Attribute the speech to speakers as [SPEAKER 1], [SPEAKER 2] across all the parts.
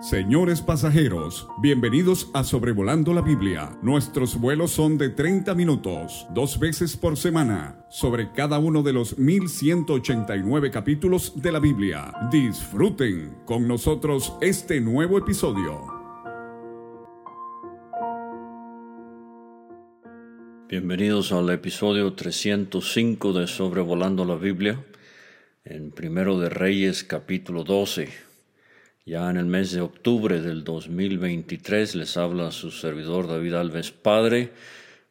[SPEAKER 1] Señores pasajeros, bienvenidos a Sobrevolando la Biblia. Nuestros vuelos son de 30 minutos, dos veces por semana, sobre cada uno de los 1189 capítulos de la Biblia. Disfruten con nosotros este nuevo episodio.
[SPEAKER 2] Bienvenidos al episodio 305 de Sobrevolando la Biblia, en Primero de Reyes capítulo 12. Ya en el mes de octubre del 2023 les habla su servidor David Alves Padre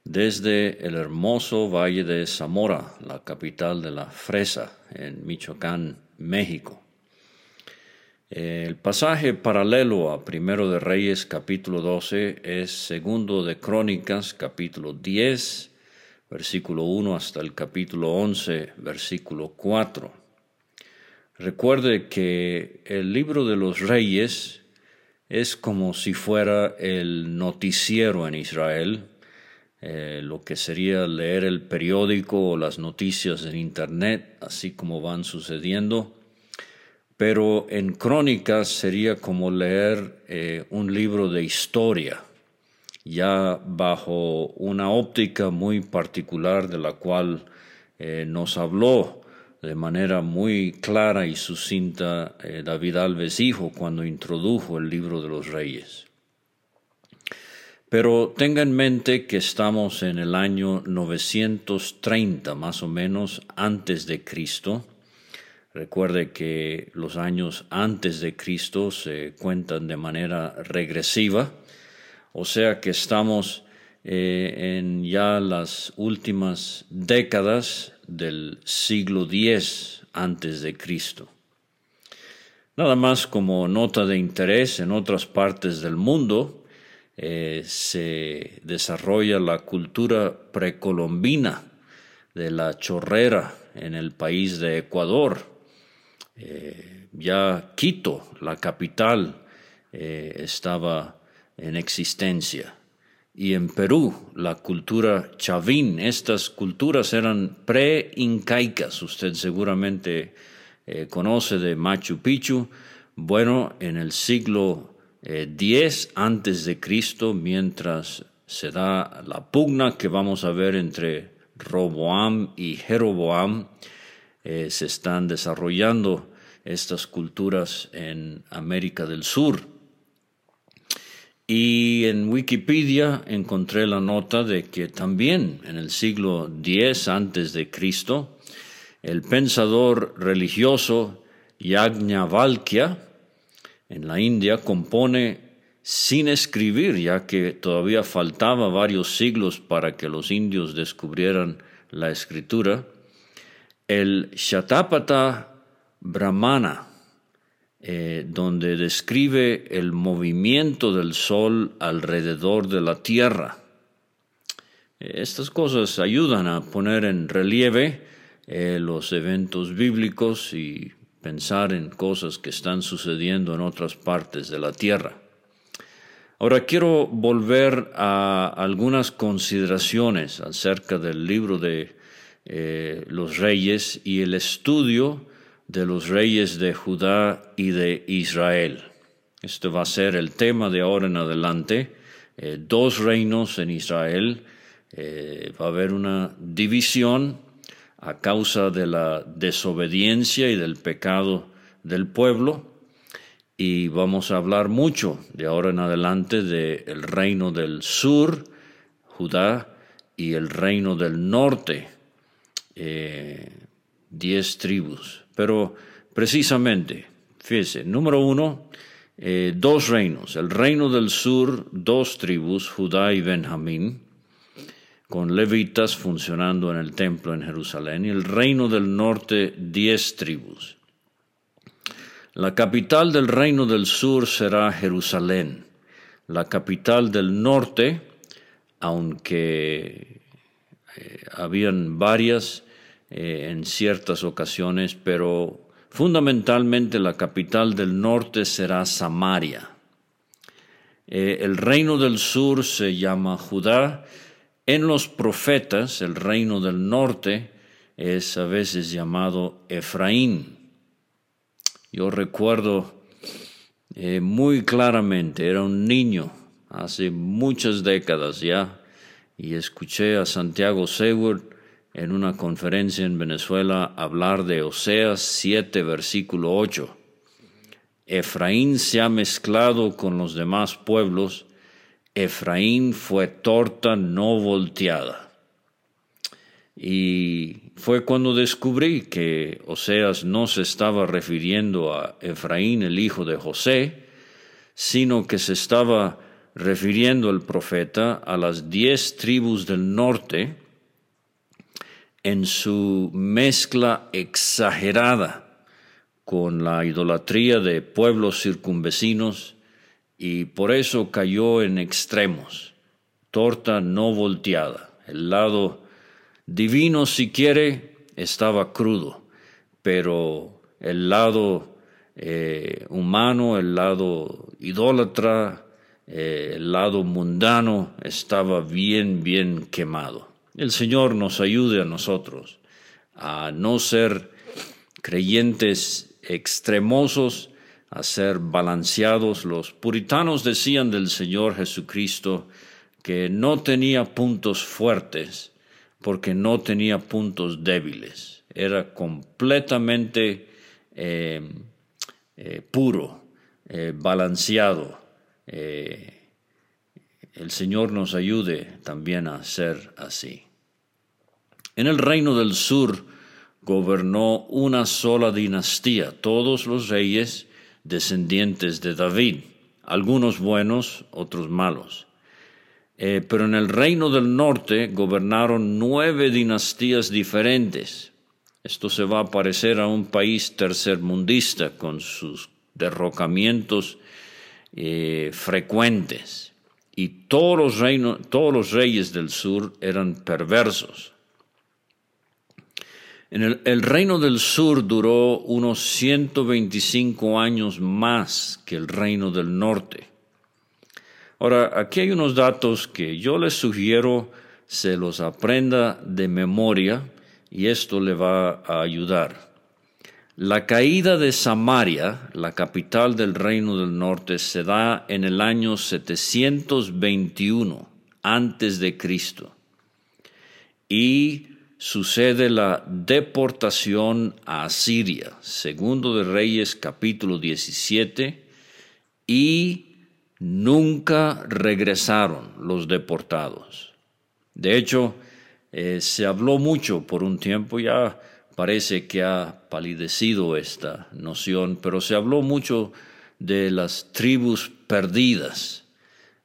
[SPEAKER 2] desde el hermoso Valle de Zamora, la capital de la fresa en Michoacán, México. El pasaje paralelo a Primero de Reyes capítulo 12 es Segundo de Crónicas capítulo 10, versículo 1 hasta el capítulo 11, versículo 4. Recuerde que el libro de los reyes es como si fuera el noticiero en Israel, eh, lo que sería leer el periódico o las noticias en Internet, así como van sucediendo. Pero en crónicas sería como leer eh, un libro de historia, ya bajo una óptica muy particular de la cual eh, nos habló de manera muy clara y sucinta eh, David Alves Hijo cuando introdujo el libro de los reyes. Pero tenga en mente que estamos en el año 930 más o menos antes de Cristo. Recuerde que los años antes de Cristo se cuentan de manera regresiva, o sea que estamos eh, en ya las últimas décadas del siglo X antes de Cristo. Nada más como nota de interés, en otras partes del mundo eh, se desarrolla la cultura precolombina de la chorrera en el país de Ecuador. Eh, ya Quito, la capital, estaba en existencia y en Perú la cultura chavín. Estas culturas eran pre-incaicas, usted seguramente eh, conoce de Machu Picchu. Bueno, en el siglo X eh, antes de Cristo, mientras se da la pugna que vamos a ver entre Roboam y Jeroboam, eh, se están desarrollando estas culturas en América del Sur. Y en Wikipedia encontré la nota de que también en el siglo X antes de Cristo, el pensador religioso Yajnavalkya en la India compone sin escribir, ya que todavía faltaba varios siglos para que los indios descubrieran la escritura, el Shatapata Brahmana, eh, donde describe el movimiento del Sol alrededor de la Tierra. Estas cosas ayudan a poner en relieve eh, los eventos bíblicos y pensar en cosas que están sucediendo en otras partes de la Tierra. Ahora quiero volver a algunas consideraciones acerca del libro de eh, los reyes y el estudio de los reyes de Judá y de Israel. Este va a ser el tema de ahora en adelante. Eh, dos reinos en Israel. Eh, va a haber una división a causa de la desobediencia y del pecado del pueblo. Y vamos a hablar mucho de ahora en adelante del reino del sur, Judá, y el reino del norte, eh, diez tribus. Pero precisamente, fíjese, número uno, eh, dos reinos. El reino del sur, dos tribus, Judá y Benjamín, con levitas funcionando en el templo en Jerusalén. Y el reino del norte, diez tribus. La capital del reino del sur será Jerusalén. La capital del norte, aunque eh, habían varias, eh, en ciertas ocasiones, pero fundamentalmente la capital del norte será Samaria. Eh, el reino del sur se llama Judá. En los profetas, el reino del norte es a veces llamado Efraín. Yo recuerdo eh, muy claramente, era un niño hace muchas décadas ya, y escuché a Santiago Seward en una conferencia en Venezuela hablar de Oseas 7, versículo 8. Efraín se ha mezclado con los demás pueblos, Efraín fue torta no volteada. Y fue cuando descubrí que Oseas no se estaba refiriendo a Efraín, el hijo de José, sino que se estaba refiriendo el profeta a las diez tribus del norte en su mezcla exagerada con la idolatría de pueblos circunvecinos y por eso cayó en extremos, torta no volteada, el lado divino si quiere estaba crudo, pero el lado eh, humano, el lado idólatra, eh, el lado mundano estaba bien, bien quemado. El Señor nos ayude a nosotros a no ser creyentes extremosos, a ser balanceados. Los puritanos decían del Señor Jesucristo que no tenía puntos fuertes, porque no tenía puntos débiles. Era completamente eh, eh, puro, eh, balanceado. el Señor nos ayude también a ser así. En el reino del sur gobernó una sola dinastía, todos los reyes descendientes de David, algunos buenos, otros malos. Eh, pero en el reino del norte gobernaron nueve dinastías diferentes. Esto se va a parecer a un país tercermundista con sus derrocamientos eh, frecuentes. Y todos los, todos los reyes del sur eran perversos. El, el, reino del sur duró unos 125 años más que el reino del norte. Ahora, aquí hay unos datos que yo les sugiero se los aprenda de memoria y esto le va a ayudar. La caída de Samaria, la capital del reino del norte, se da en el año 721 antes de Cristo. Y sucede la deportación a Asiria, segundo de Reyes capítulo 17, y nunca regresaron los deportados. De hecho, eh, se habló mucho por un tiempo, ya parece que ha palidecido esta noción, pero se habló mucho de las tribus perdidas,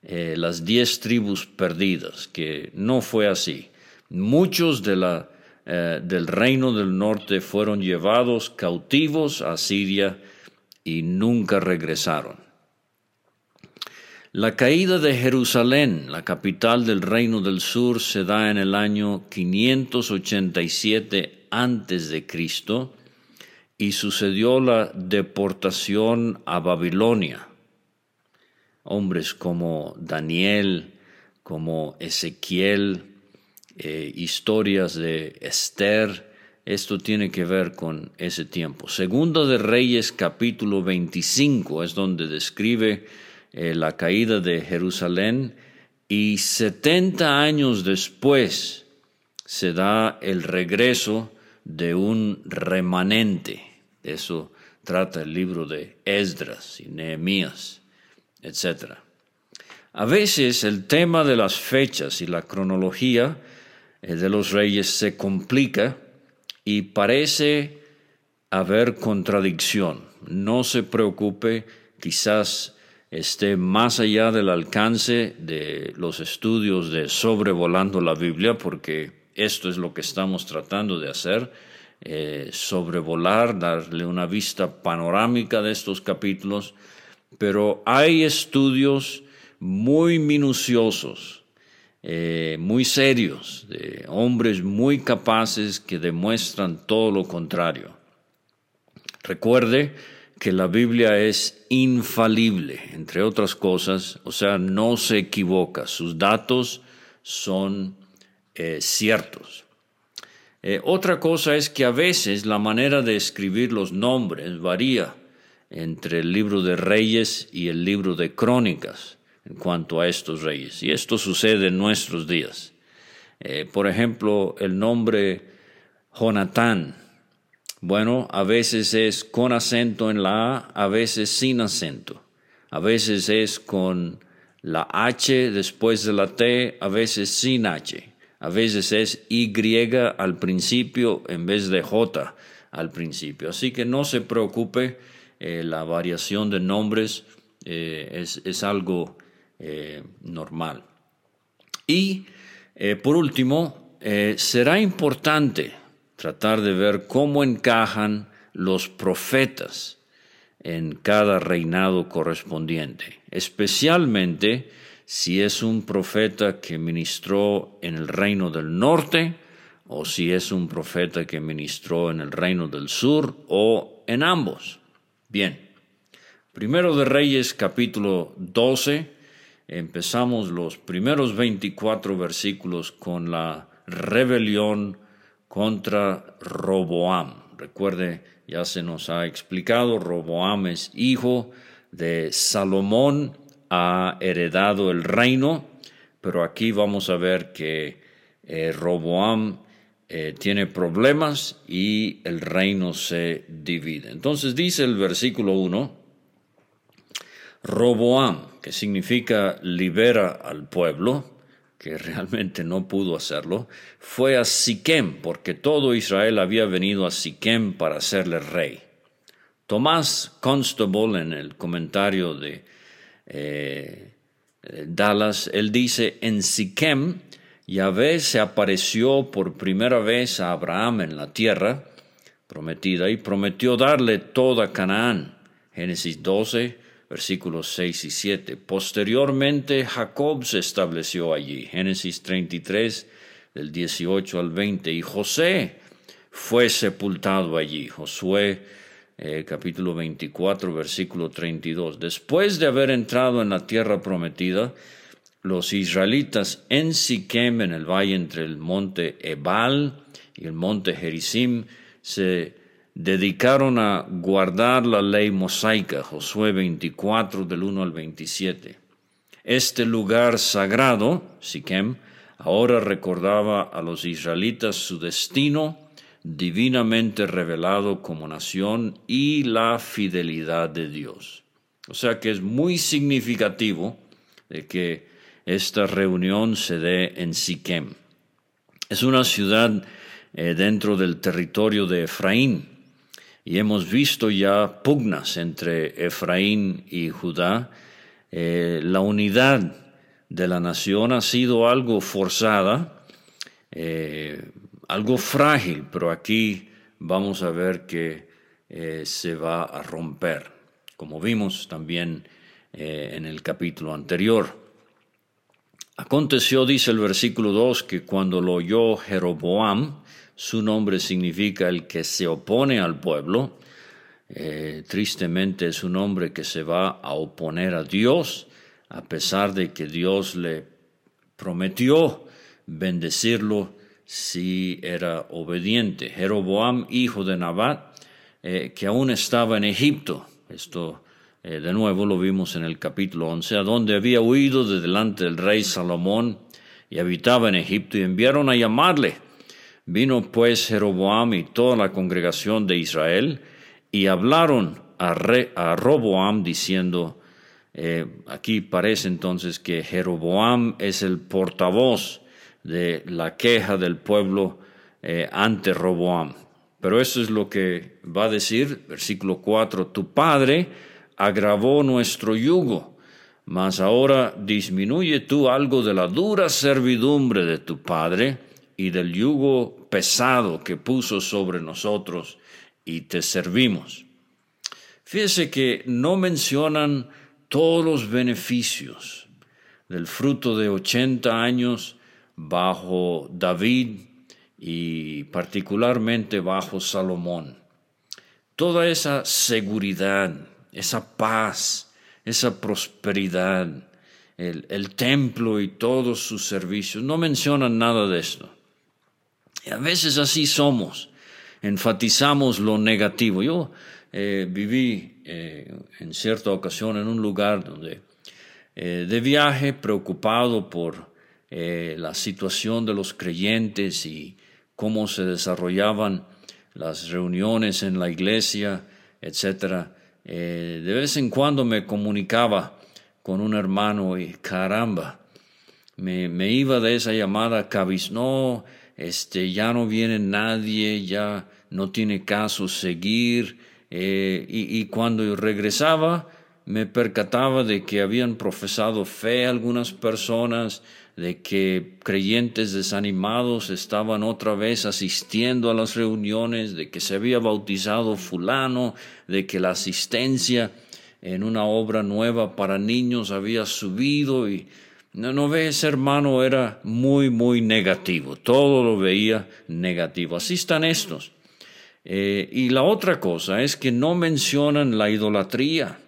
[SPEAKER 2] eh, las diez tribus perdidas, que no fue así. Muchos de la, eh, del reino del norte fueron llevados cautivos a Siria y nunca regresaron. La caída de Jerusalén, la capital del reino del sur, se da en el año 587 antes de Cristo y sucedió la deportación a Babilonia. Hombres como Daniel, como Ezequiel, eh, historias de Esther, esto tiene que ver con ese tiempo. Segunda de Reyes capítulo 25 es donde describe eh, la caída de Jerusalén y 70 años después se da el regreso de un remanente. eso trata el libro de Esdras y Nehemías, etc. A veces el tema de las fechas y la cronología de los reyes se complica y parece haber contradicción. No se preocupe, quizás esté más allá del alcance de los estudios de sobrevolando la Biblia, porque esto es lo que estamos tratando de hacer, eh, sobrevolar, darle una vista panorámica de estos capítulos, pero hay estudios muy minuciosos, eh, muy serios, de hombres muy capaces que demuestran todo lo contrario. Recuerde, que la Biblia es infalible, entre otras cosas, o sea, no se equivoca, sus datos son eh, ciertos. Eh, otra cosa es que a veces la manera de escribir los nombres varía entre el libro de Reyes y el libro de Crónicas en cuanto a estos reyes. Y esto sucede en nuestros días. Eh, por ejemplo, el nombre Jonatán. Bueno, a veces es con acento en la A, a veces sin acento. A veces es con la H después de la T, a veces sin H. A veces es Y al principio en vez de J al principio. Así que no se preocupe, eh, la variación de nombres eh, es, algo eh, normal. Y por último, será importante tratar de ver cómo encajan los profetas en cada reinado correspondiente, especialmente si es un profeta que ministró en el reino del norte o si es un profeta que ministró en el reino del sur o en ambos. Bien, primero de Reyes capítulo 12, empezamos los primeros 24 versículos con la rebelión contra Roboam. Recuerde, ya se nos ha explicado, Roboam es hijo de Salomón, ha heredado el reino, pero aquí vamos a ver que eh, Roboam eh, tiene problemas y el reino se divide. Entonces dice el versículo 1, Roboam, que significa libera al pueblo, que realmente no pudo hacerlo, fue a Siquem, porque todo Israel había venido a Siquem para hacerle rey. Tomás Constable, en el comentario de eh, Dallas, él dice, en Siquem, Yahvé se apareció por primera vez a Abraham en la tierra prometida y prometió darle toda Canaán. Génesis 12, versículos 6 y 7. Posteriormente Jacob se estableció allí, Génesis 33, del 18 al 20, y José fue sepultado allí, Josué eh, capítulo 24, versículo 32. Después de haber entrado en la tierra prometida, los israelitas en Siquem, en el valle entre el monte Ebal y el monte Gerizim, se dedicaron a guardar la ley mosaica, Josué 24 del 1 al 27. Este lugar sagrado, Siquem, ahora recordaba a los israelitas su destino divinamente revelado como nación y la fidelidad de Dios. O sea que es muy significativo de que esta reunión se dé en Siquem. Es una ciudad eh, dentro del territorio de Efraín, y hemos visto ya pugnas entre Efraín y Judá. Eh, la unidad de la nación ha sido algo forzada, eh, algo frágil, pero aquí vamos a ver que eh, se va a romper, como vimos también en el capítulo anterior. Aconteció, dice el versículo 2, que cuando lo oyó Jeroboam, su nombre significa el que se opone al pueblo. Eh, tristemente es un hombre que se va a oponer a Dios, a pesar de que Dios le prometió bendecirlo si era obediente. Jeroboam, hijo de Nabat, eh, que aún estaba en Egipto. Esto eh, de nuevo lo vimos en el capítulo 11, a donde había huido de delante del rey Salomón y habitaba en Egipto y enviaron a llamarle Vino pues Jeroboam y toda la congregación de Israel y hablaron a, Roboam diciendo, eh, aquí parece entonces que Jeroboam es el portavoz de la queja del pueblo eh, ante Roboam. Pero eso es lo que va a decir, versículo 4, tu padre agravó nuestro yugo, mas ahora disminuye tú algo de la dura servidumbre de tu padre y del yugo pesado que puso sobre nosotros y te servimos. Fíjese que no mencionan todos los beneficios del fruto de 80 años bajo David y particularmente bajo Salomón. Toda esa seguridad, esa paz, esa prosperidad, el, el templo y todos sus servicios, no mencionan nada de esto. Y a veces así somos, enfatizamos lo negativo. Yo, viví en cierta ocasión en un lugar donde de viaje preocupado por la situación de los creyentes y cómo se desarrollaban las reuniones en la iglesia, etc. de vez en cuando me comunicaba con un hermano y caramba, me, iba de esa llamada cabis, no, este, ya no viene nadie, ya no tiene caso seguir, eh, y, y cuando regresaba me percataba de que habían profesado fe algunas personas, de que creyentes desanimados estaban otra vez asistiendo a las reuniones, de que se había bautizado fulano, de que la asistencia en una obra nueva para niños había subido y no, no ves, hermano, era muy, muy negativo, todo lo veía negativo. Así están estos. Eh, y la otra cosa es que no mencionan la idolatría,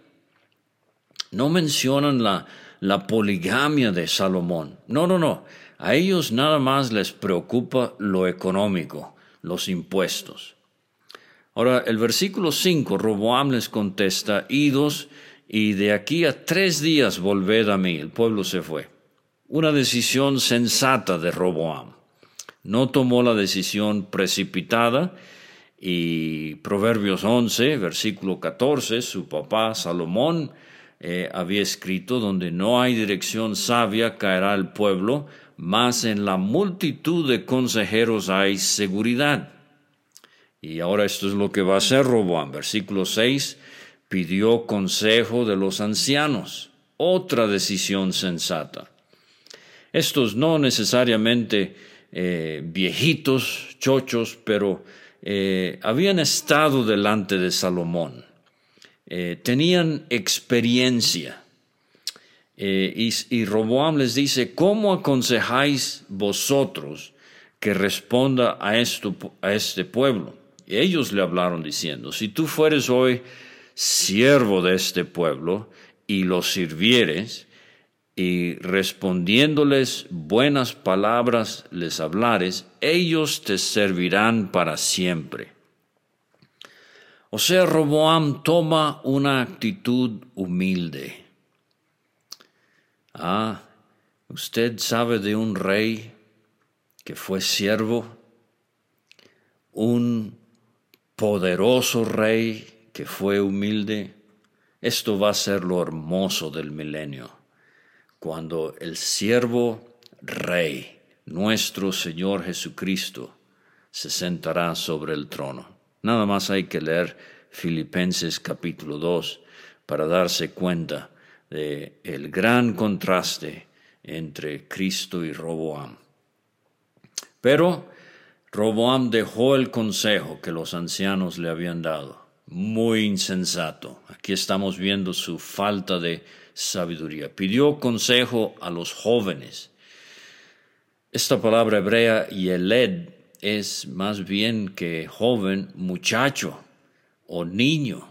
[SPEAKER 2] no mencionan la, la poligamia de Salomón. No, no, no. A ellos nada más les preocupa lo económico, los impuestos. Ahora, el versículo 5, Roboam les contesta, idos, y de aquí a tres días volved a mí. El pueblo se fue. Una decisión sensata de Roboam. No tomó la decisión precipitada y Proverbios 11, versículo 14, su papá Salomón eh, había escrito, donde no hay dirección sabia caerá el pueblo, mas en la multitud de consejeros hay seguridad. Y ahora esto es lo que va a hacer Roboam. Versículo 6, pidió consejo de los ancianos, otra decisión sensata. Estos no necesariamente eh, viejitos, chochos, pero eh, habían estado delante de Salomón, eh, tenían experiencia. Y, y Roboam les dice, ¿cómo aconsejáis vosotros que responda a, esto, a este pueblo? ellos le hablaron diciendo, si tú fueres hoy siervo de este pueblo y lo sirvieres, y respondiéndoles buenas palabras les hablares, ellos te servirán para siempre. O sea, Roboam toma una actitud humilde. Ah, usted sabe de un rey que fue siervo, un poderoso rey que fue humilde, esto va a ser lo hermoso del milenio, cuando el siervo rey, nuestro Señor Jesucristo, se sentará sobre el trono. Nada más hay que leer Filipenses capítulo 2 para darse cuenta de el gran contraste entre Cristo y Roboam. Pero Roboam dejó el consejo que los ancianos le habían dado. Muy insensato. Aquí estamos viendo su falta de sabiduría. Pidió consejo a los jóvenes. Esta palabra hebrea, yeled, es más bien que joven, muchacho o niño.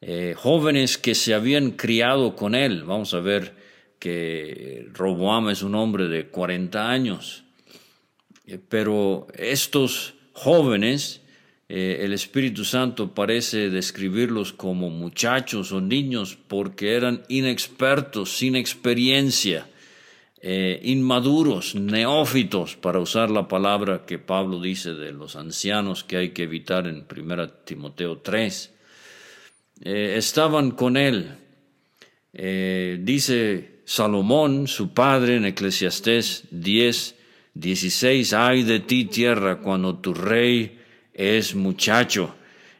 [SPEAKER 2] Eh, jóvenes que se habían criado con él. Vamos a ver que Roboam es un hombre de 40 años eh, pero estos jóvenes, eh, el Espíritu Santo parece describirlos como muchachos o niños porque eran inexpertos, sin experiencia, eh, inmaduros, neófitos, para usar la palabra que Pablo dice de los ancianos que hay que evitar en 1 Timoteo 3. estaban con él. dice Salomón, su padre, en Eclesiastés 10, 16. Ay de ti, tierra, cuando tu rey es muchacho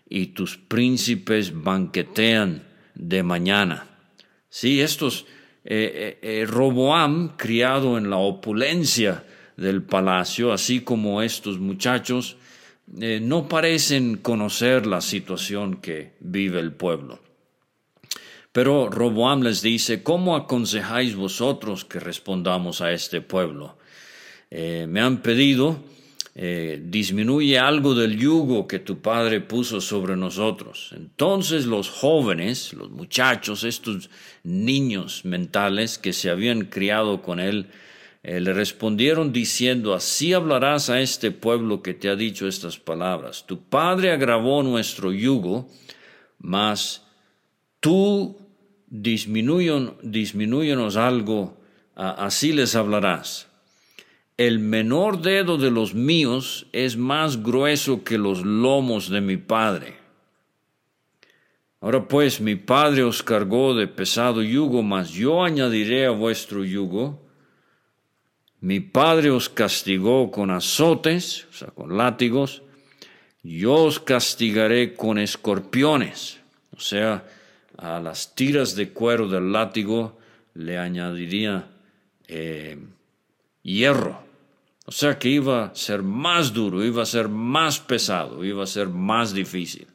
[SPEAKER 2] y tus príncipes banquetean de mañana. Sí, estos, eh, eh, eh, Roboam, criado en la opulencia del palacio, así como estos muchachos, no parecen conocer la situación que vive el pueblo. Pero Roboam les dice, ¿cómo aconsejáis vosotros que respondamos a este pueblo? Me han pedido, eh, disminuye algo del yugo que tu padre puso sobre nosotros. Entonces los jóvenes, los muchachos, estos niños mentales que se habían criado con él, eh, le respondieron diciendo, así hablarás a este pueblo que te ha dicho estas palabras. Tu padre agravó nuestro yugo, mas tú disminúyenos algo, así les hablarás. El menor dedo de los míos es más grueso que los lomos de mi padre. Ahora pues mi padre os cargó de pesado yugo, mas yo añadiré a vuestro yugo. Mi padre os castigó con azotes, o sea, con látigos. Yo os castigaré con escorpiones, o sea, a las tiras de cuero del látigo le añadiría eh, hierro. O sea que iba a ser más duro, iba a ser más pesado, iba a ser más difícil.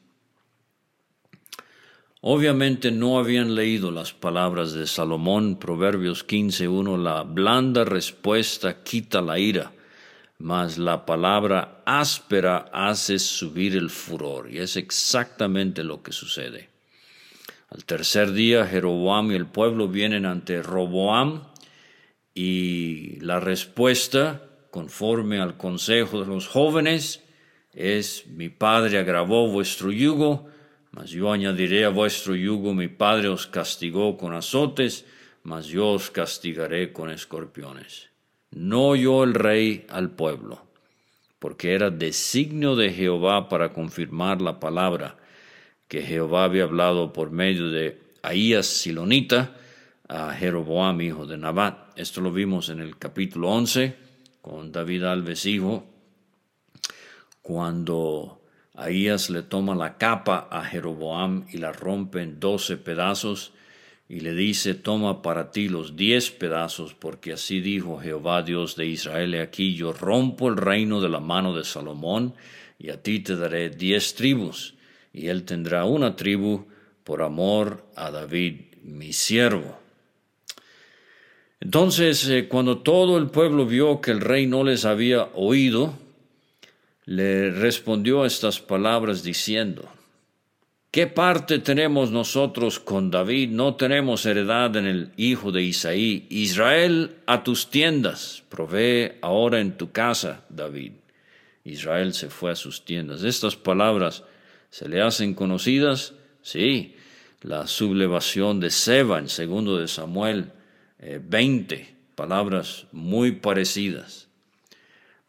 [SPEAKER 2] Obviamente no habían leído las palabras de Salomón, Proverbios 15.1, la blanda respuesta quita la ira, mas la palabra áspera hace subir el furor, y es exactamente lo que sucede. Al tercer día, Jeroboam y el pueblo vienen ante Roboam y la respuesta, conforme al consejo de los jóvenes, es, mi padre agravó vuestro yugo, mas yo añadiré a vuestro yugo, mi padre os castigó con azotes, mas yo os castigaré con escorpiones. No oyó el rey al pueblo, porque era designio de Jehová para confirmar la palabra que Jehová había hablado por medio de Ahías Silonita a Jeroboam, hijo de Nabat. Esto lo vimos en el capítulo 11 con David Alves, hijo, cuando Ahías le toma la capa a Jeroboam y la rompe en doce pedazos y le dice, toma para ti los diez pedazos, porque así dijo Jehová Dios de Israel, aquí yo rompo el reino de la mano de Salomón, y a ti te daré diez tribus y él tendrá una tribu por amor a David, mi siervo. Entonces, eh, cuando todo el pueblo vio que el rey no les había oído, le respondió estas palabras diciendo, ¿Qué parte tenemos nosotros con David? No tenemos heredad en el hijo de Isaí. Israel a tus tiendas, provee ahora en tu casa, David. Israel se fue a sus tiendas. Estas palabras ¿Se le hacen conocidas? Sí, la sublevación de Seba en segundo de Samuel 20, eh, palabras muy parecidas.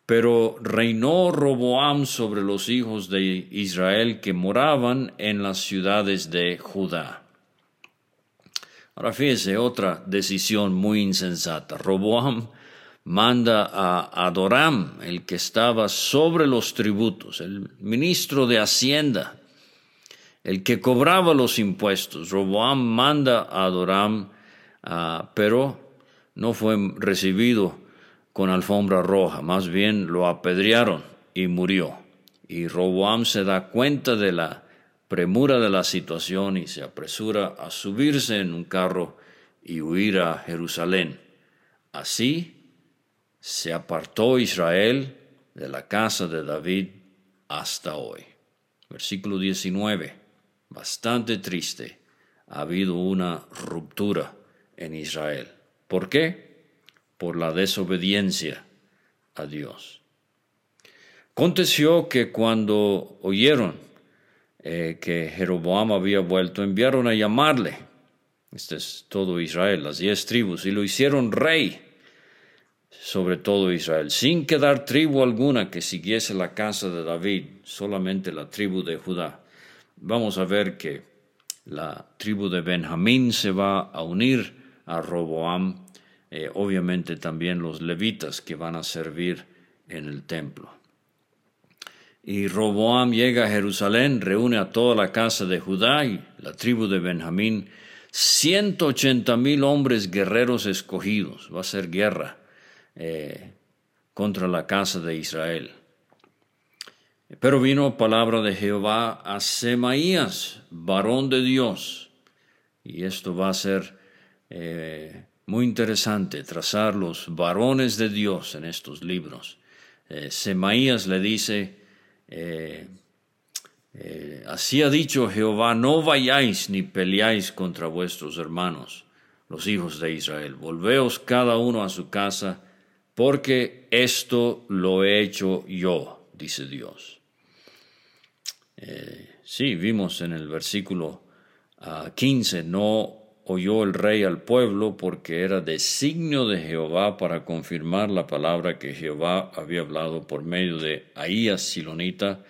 [SPEAKER 2] Pero reinó Roboam sobre los hijos de Israel que moraban en las ciudades de Judá. Ahora fíjese otra decisión muy insensata. Roboam manda a Adoram, el que estaba sobre los tributos, el ministro de Hacienda, el que cobraba los impuestos. Roboam manda a Adoram, ah, pero no fue recibido con alfombra roja, más bien lo apedrearon y murió. Y Roboam se da cuenta de la premura de la situación y se apresura a subirse en un carro y huir a Jerusalén. Así se apartó Israel de la casa de David hasta hoy. Versículo 19. Bastante triste. Ha habido una ruptura en Israel. ¿Por qué? Por la desobediencia a Dios. Aconteció que cuando oyeron eh, que Jeroboam había vuelto, enviaron a llamarle. Este es todo Israel, las diez tribus, y lo hicieron rey sobre todo Israel, sin quedar tribu alguna que siguiese la casa de David, solamente la tribu de Judá. Vamos a ver que la tribu de Benjamín se va a unir a Roboam, eh, obviamente también los levitas que van a servir en el templo. Y Roboam llega a Jerusalén, reúne a toda la casa de Judá y la tribu de Benjamín, 180 mil hombres guerreros escogidos. Va a ser guerra eh, contra la casa de Israel. Pero vino palabra de Jehová a Semaías, varón de Dios. Y esto va a ser eh, muy interesante, trazar los varones de Dios en estos libros. Eh, Semaías le dice, así ha dicho Jehová, no vayáis ni peleáis contra vuestros hermanos, los hijos de Israel. Volveos cada uno a su casa porque esto lo he hecho yo, dice Dios. Eh, sí, vimos en el versículo 15, ah, no oyó el rey al pueblo porque era designio de Jehová para confirmar la palabra que Jehová había hablado por medio de Ahías Silonita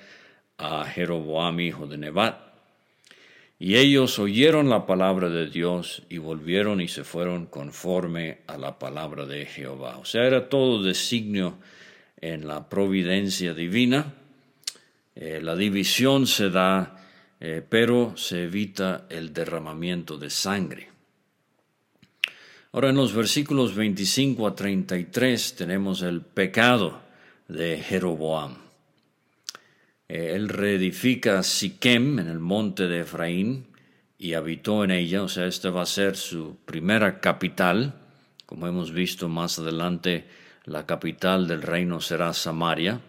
[SPEAKER 2] a Jeroboam hijo de Nebat. Y ellos oyeron la palabra de Dios y volvieron y se fueron conforme a la palabra de Jehová. O sea, era todo designio en la providencia divina. Eh, la división se da eh, pero se evita el derramamiento de sangre. Ahora en los versículos 25 a 33 tenemos el pecado de Jeroboam. Eh, él reedifica Siquem en el monte de Efraín y habitó en ella, o sea, esta va a ser su primera capital. Como hemos visto más adelante, la capital del reino será Samaria.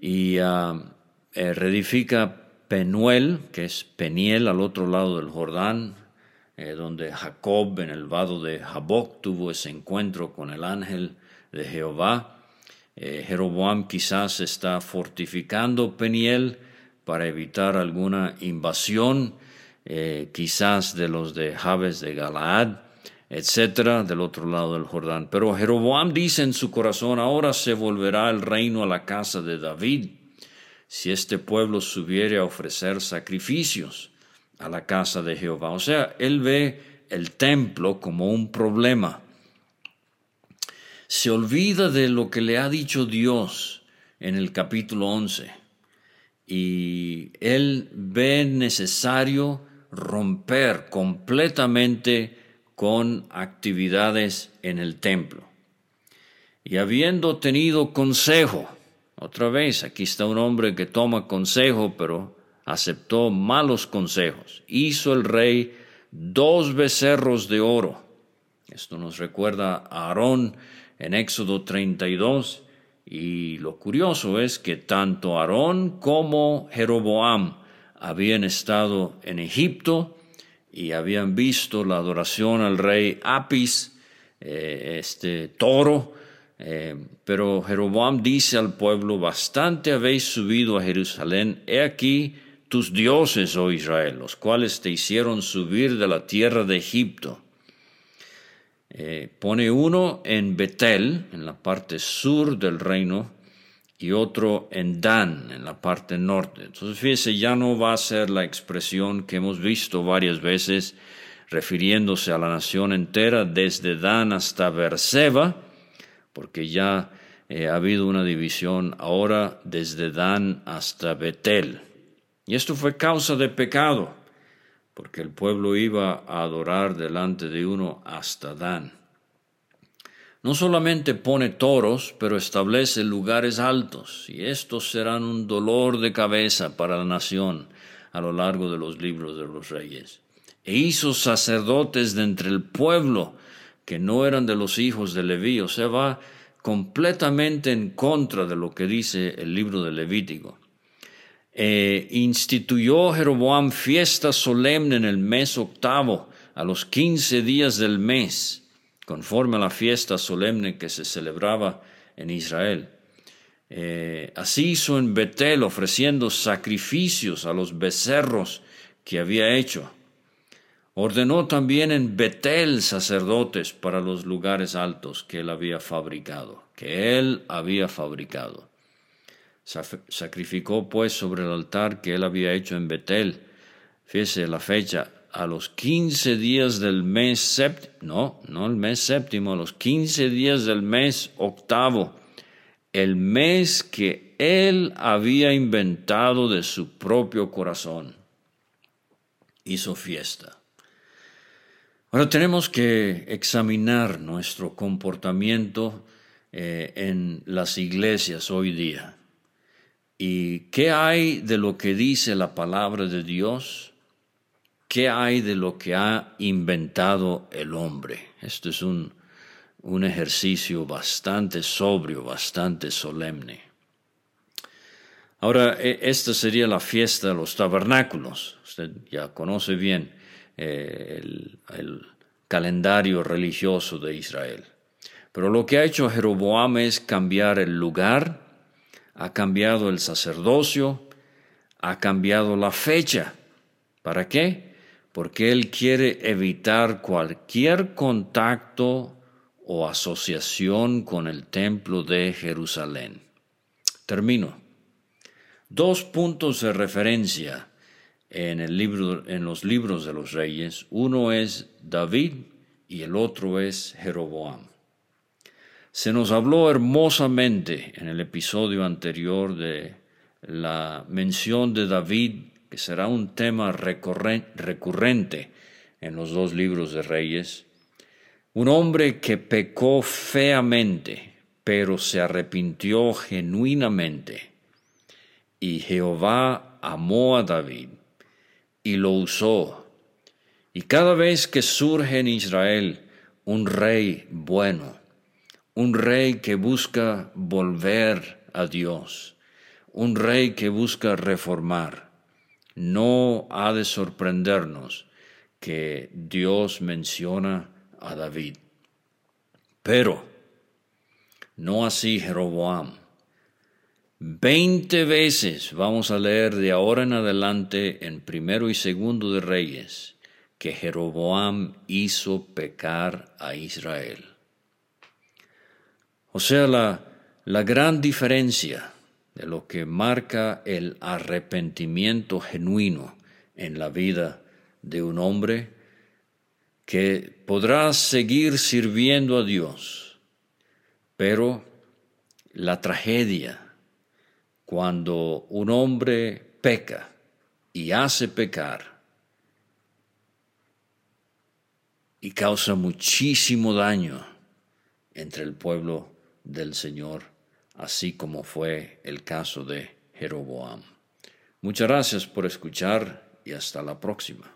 [SPEAKER 2] Y uh, Penuel, que es Peniel al otro lado del Jordán, eh, donde Jacob en el vado de Jaboc tuvo ese encuentro con el ángel de Jehová. Eh, Jeroboam quizás está fortificando Peniel para evitar alguna invasión, eh, quizás de los de Jabes de Galaad, etcétera, del otro lado del Jordán. Pero Jeroboam dice en su corazón: Ahora se volverá el reino a la casa de David si este pueblo subiere a ofrecer sacrificios a la casa de Jehová. O sea, él ve el templo como un problema. Se olvida de lo que le ha dicho Dios en el capítulo 11 y él ve necesario romper completamente con actividades en el templo. Y habiendo tenido consejo otra vez, aquí está un hombre que toma consejo, pero aceptó malos consejos. Hizo el rey dos becerros de oro. Esto nos recuerda a Aarón en Éxodo 32. Y lo curioso es que tanto Aarón como Jeroboam habían estado en Egipto y habían visto la adoración al rey Apis, eh, este toro, eh, pero Jeroboam dice al pueblo, bastante habéis subido a Jerusalén, he aquí tus dioses, oh Israel, los cuales te hicieron subir de la tierra de Egipto. Eh, pone uno en Betel, en la parte sur del reino, y otro en Dan, en la parte norte. Entonces, fíjese, ya no va a ser la expresión que hemos visto varias veces refiriéndose a la nación entera, desde Dan hasta Berseba, porque ya eh, ha habido una división ahora desde Dan hasta Betel. Y esto fue causa de pecado, porque el pueblo iba a adorar delante de uno hasta Dan. No solamente pone toros, pero establece lugares altos, y estos serán un dolor de cabeza para la nación a lo largo de los libros de los reyes. E hizo sacerdotes de entre el pueblo, que no eran de los hijos de Leví, o sea, va completamente en contra de lo que dice el libro de Levítico. Eh, instituyó Jeroboam fiesta solemne en el mes octavo, a los quince días del mes, conforme a la fiesta solemne que se celebraba en Israel. Eh, así hizo en Betel, ofreciendo sacrificios a los becerros que había hecho. Ordenó también en Betel sacerdotes para los lugares altos que él había fabricado, que él había fabricado. Sacrificó pues sobre el altar que él había hecho en Betel, fíjese la fecha, a los quince días del mes séptimo, no, no el mes séptimo, a los quince días del mes octavo, el mes que él había inventado de su propio corazón. Hizo fiesta. Ahora tenemos que examinar nuestro comportamiento eh, en las iglesias hoy día. ¿Y qué hay de lo que dice la palabra de Dios? ¿Qué hay de lo que ha inventado el hombre? Esto es un, un ejercicio bastante sobrio, bastante solemne. Ahora, e, esta sería la fiesta de los tabernáculos. Usted ya conoce bien eh, el, calendario religioso de Israel. Pero lo que ha hecho Jeroboam es cambiar el lugar, ha cambiado el sacerdocio, ha cambiado la fecha. ¿Para qué? Porque él quiere evitar cualquier contacto o asociación con el templo de Jerusalén. Termino. Dos puntos de referencia en, el libro, en los libros de los reyes. Uno es David y el otro es Jeroboam. Se nos habló hermosamente en el episodio anterior de la mención de David, que será un tema recurrente en los dos libros de Reyes. Un hombre que pecó feamente, pero se arrepintió genuinamente. Y Jehová amó a David y lo usó. Y cada vez que surge en Israel un rey bueno, un rey que busca volver a Dios, un rey que busca reformar, no ha de sorprendernos que Dios menciona a David. Pero no así Jeroboam. Veinte veces vamos a leer de ahora en adelante en primero y segundo de Reyes que Jeroboam hizo pecar a Israel. O sea, la, la gran diferencia de lo que marca el arrepentimiento genuino en la vida de un hombre que podrá seguir sirviendo a Dios, pero la tragedia cuando un hombre peca y hace pecar y causa muchísimo daño entre el pueblo del Señor, así como fue el caso de Jeroboam. Muchas gracias por escuchar y hasta la próxima.